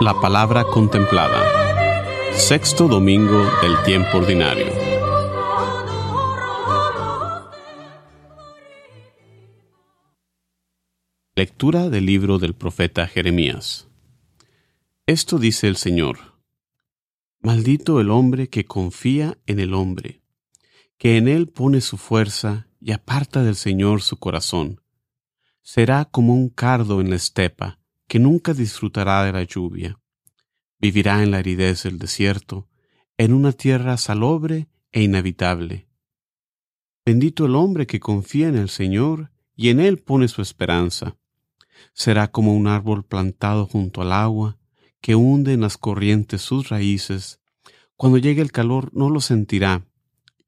La palabra contemplada. Sexto domingo del tiempo ordinario. Lectura del libro del profeta Jeremías. Esto dice el Señor. Maldito el hombre que confía en el hombre, que en él pone su fuerza y aparta del Señor su corazón. Será como un cardo en la estepa, que nunca disfrutará de la lluvia. Vivirá en la aridez del desierto, en una tierra salobre e inhabitable. Bendito el hombre que confía en el Señor y en Él pone su esperanza. Será como un árbol plantado junto al agua, que hunde en las corrientes sus raíces. Cuando llegue el calor no lo sentirá,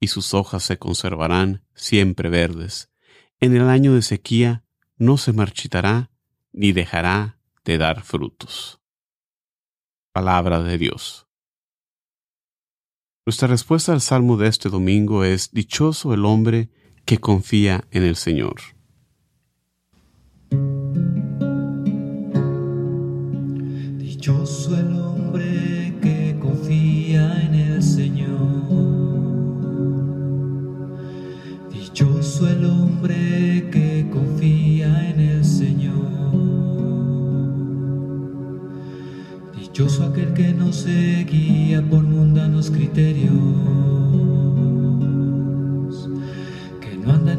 y sus hojas se conservarán siempre verdes. En el año de sequía no se marchitará, ni dejará de dar frutos. Palabra de Dios. Nuestra respuesta al salmo de este domingo es Dichoso el hombre que confía en el Señor. Dichoso el hombre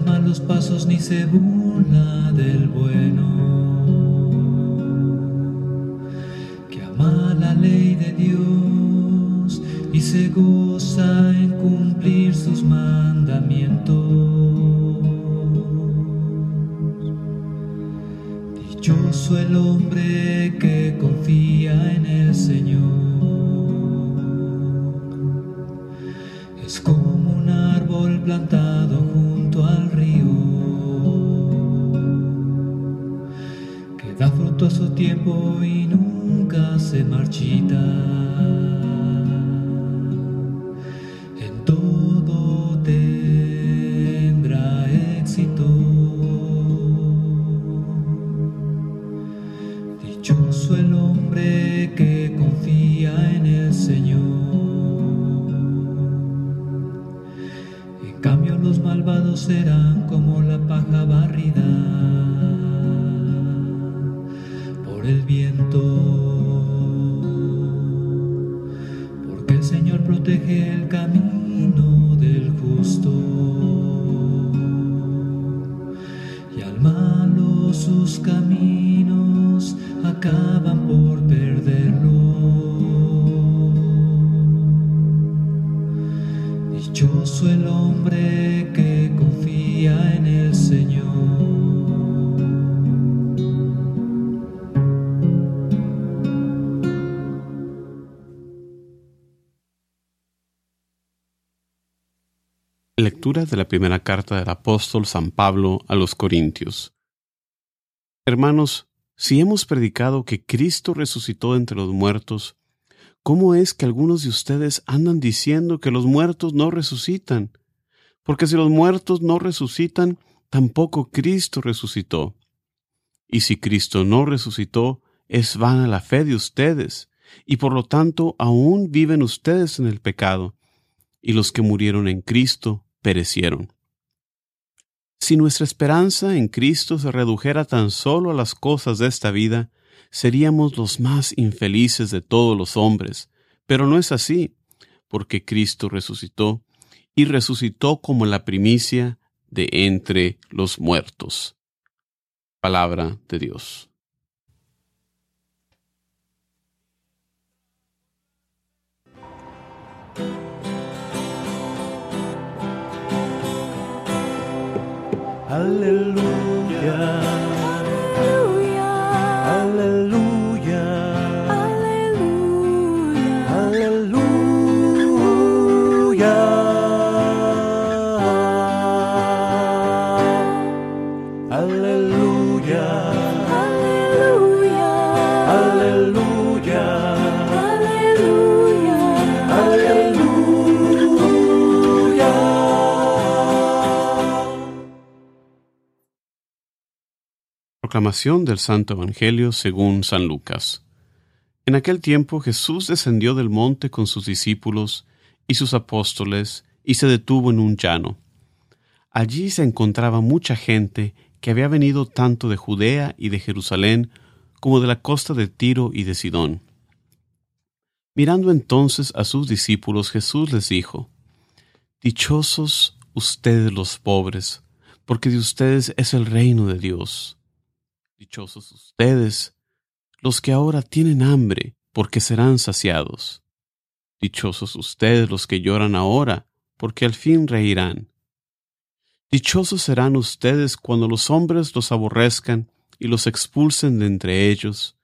malos pasos ni se burla del bueno, que ama la ley de Dios y se goza en cumplir sus mandamientos. Dichoso el hombre que confía en el Señor. Es como un árbol plantado tiempo y nunca se marchita. Señor protege el camino del justo. Y al malo sus caminos acaban por perderlo. Lectura de la primera carta del apóstol San Pablo a los Corintios. Hermanos, si hemos predicado que Cristo resucitó entre los muertos, ¿cómo es que algunos de ustedes andan diciendo que los muertos no resucitan? Porque si los muertos no resucitan, tampoco Cristo resucitó. Y si Cristo no resucitó, es vana la fe de ustedes, y por lo tanto aún viven ustedes en el pecado, y los que murieron en Cristo perecieron. Si nuestra esperanza en Cristo se redujera tan solo a las cosas de esta vida, seríamos los más infelices de todos los hombres, pero no es así, porque Cristo resucitó, y resucitó como la primicia de entre los muertos. Palabra de Dios. Aleluya. Proclamación del Santo Evangelio según San Lucas. En aquel tiempo Jesús descendió del monte con sus discípulos y sus apóstoles y se detuvo en un llano. Allí se encontraba mucha gente que había venido tanto de Judea y de Jerusalén como de la costa de Tiro y de Sidón. Mirando entonces a sus discípulos, Jesús les dijo, Dichosos ustedes los pobres, porque de ustedes es el reino de Dios. Dichosos ustedes los que ahora tienen hambre, porque serán saciados. Dichosos ustedes los que lloran ahora, porque al fin reirán. Dichosos serán ustedes cuando los hombres los aborrezcan y los expulsen de entre ellos,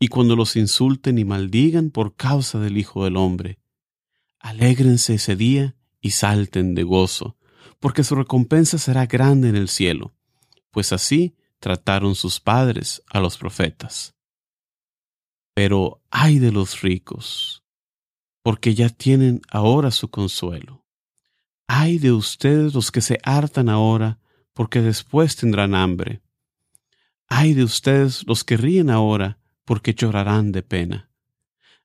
y cuando los insulten y maldigan por causa del Hijo del Hombre. Alégrense ese día y salten de gozo, porque su recompensa será grande en el cielo, pues así trataron sus padres a los profetas. Pero ay de los ricos, porque ya tienen ahora su consuelo. Ay de ustedes los que se hartan ahora, porque después tendrán hambre. Ay de ustedes los que ríen ahora, porque llorarán de pena.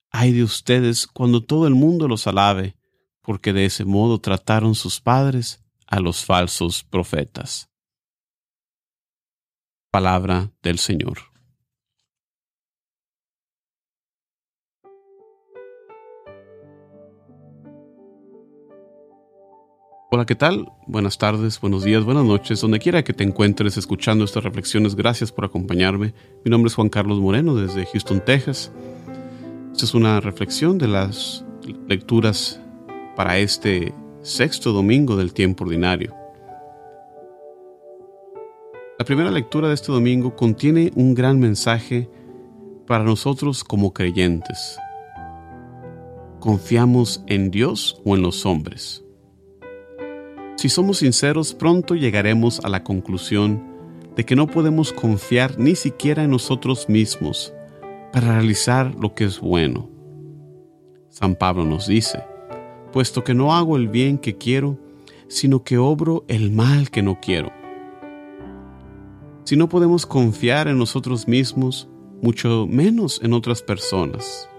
Ay de ustedes cuando todo el mundo los alabe, porque de ese modo trataron sus padres a los falsos profetas. Palabra del Señor. Hola, ¿qué tal? Buenas tardes, buenos días, buenas noches, donde quiera que te encuentres escuchando estas reflexiones, gracias por acompañarme. Mi nombre es Juan Carlos Moreno desde Houston, Texas. Esta es una reflexión de las lecturas para este sexto domingo del tiempo ordinario. La primera lectura de este domingo contiene un gran mensaje para nosotros como creyentes. ¿Confiamos en Dios o en los hombres? Si somos sinceros, pronto llegaremos a la conclusión de que no podemos confiar ni siquiera en nosotros mismos para realizar lo que es bueno. San Pablo nos dice, puesto que no hago el bien que quiero, sino que obro el mal que no quiero. Si no podemos confiar en nosotros mismos, mucho menos en otras personas,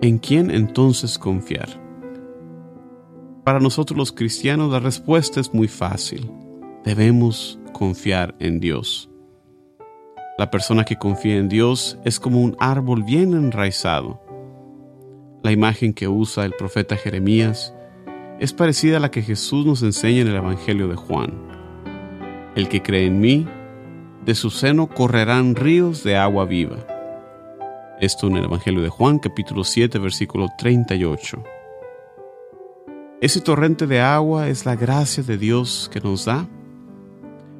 ¿en quién entonces confiar? Para nosotros los cristianos la respuesta es muy fácil. Debemos confiar en Dios. La persona que confía en Dios es como un árbol bien enraizado. La imagen que usa el profeta Jeremías es parecida a la que Jesús nos enseña en el Evangelio de Juan. El que cree en mí, de su seno correrán ríos de agua viva. Esto en el Evangelio de Juan capítulo 7 versículo 38. Ese torrente de agua es la gracia de Dios que nos da.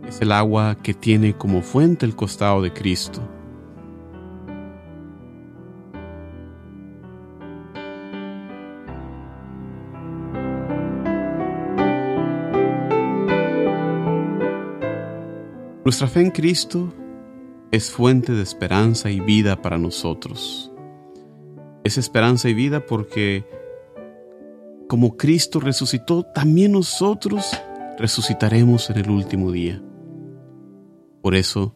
Es el agua que tiene como fuente el costado de Cristo. Nuestra fe en Cristo es fuente de esperanza y vida para nosotros. Es esperanza y vida porque como Cristo resucitó, también nosotros resucitaremos en el último día. Por eso,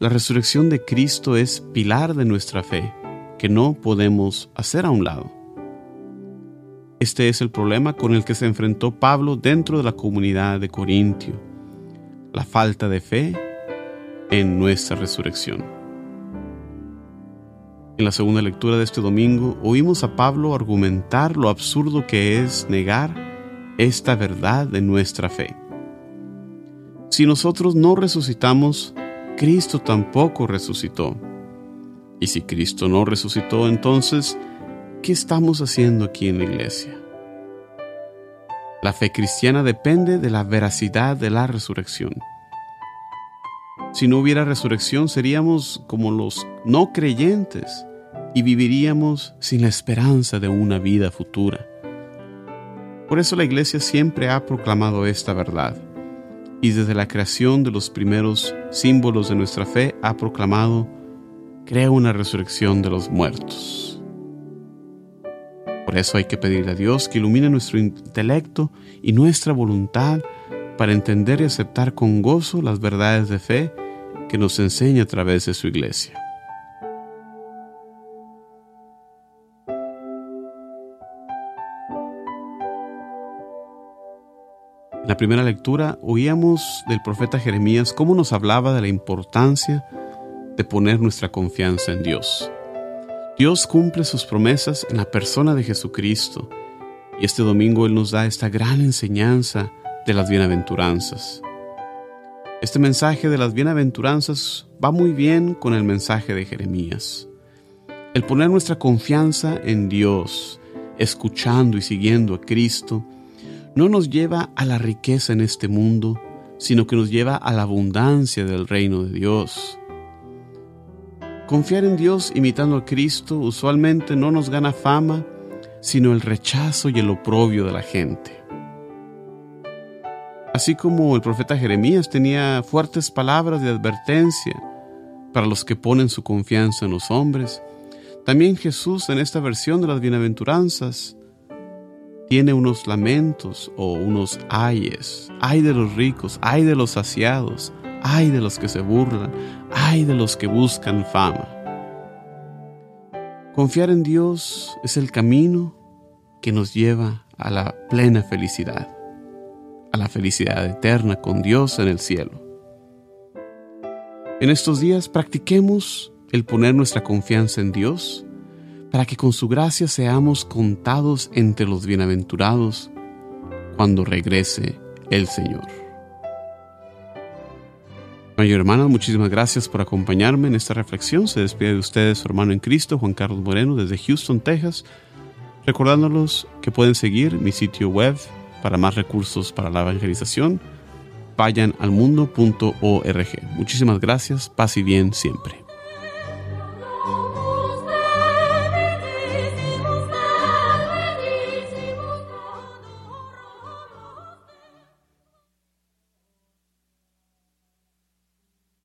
la resurrección de Cristo es pilar de nuestra fe, que no podemos hacer a un lado. Este es el problema con el que se enfrentó Pablo dentro de la comunidad de Corintio, la falta de fe en nuestra resurrección. En la segunda lectura de este domingo oímos a Pablo argumentar lo absurdo que es negar esta verdad de nuestra fe. Si nosotros no resucitamos, Cristo tampoco resucitó. Y si Cristo no resucitó, entonces, ¿qué estamos haciendo aquí en la iglesia? La fe cristiana depende de la veracidad de la resurrección. Si no hubiera resurrección seríamos como los no creyentes y viviríamos sin la esperanza de una vida futura. Por eso la Iglesia siempre ha proclamado esta verdad y desde la creación de los primeros símbolos de nuestra fe ha proclamado, crea una resurrección de los muertos. Por eso hay que pedirle a Dios que ilumine nuestro intelecto y nuestra voluntad para entender y aceptar con gozo las verdades de fe que nos enseña a través de su iglesia. En la primera lectura oíamos del profeta Jeremías cómo nos hablaba de la importancia de poner nuestra confianza en Dios. Dios cumple sus promesas en la persona de Jesucristo y este domingo Él nos da esta gran enseñanza de las bienaventuranzas. Este mensaje de las bienaventuranzas va muy bien con el mensaje de Jeremías. El poner nuestra confianza en Dios, escuchando y siguiendo a Cristo, no nos lleva a la riqueza en este mundo, sino que nos lleva a la abundancia del reino de Dios. Confiar en Dios imitando a Cristo usualmente no nos gana fama, sino el rechazo y el oprobio de la gente. Así como el profeta Jeremías tenía fuertes palabras de advertencia para los que ponen su confianza en los hombres, también Jesús en esta versión de las bienaventuranzas tiene unos lamentos o unos ayes. Ay de los ricos, ay de los saciados, ay de los que se burlan, ay de los que buscan fama. Confiar en Dios es el camino que nos lleva a la plena felicidad, a la felicidad eterna con Dios en el cielo. En estos días practiquemos el poner nuestra confianza en Dios para que con su gracia seamos contados entre los bienaventurados cuando regrese el Señor. Mayor hermana, muchísimas gracias por acompañarme en esta reflexión. Se despide de ustedes su hermano en Cristo, Juan Carlos Moreno, desde Houston, Texas, recordándolos que pueden seguir mi sitio web para más recursos para la evangelización. Vayan al mundo.org. Muchísimas gracias, paz y bien siempre.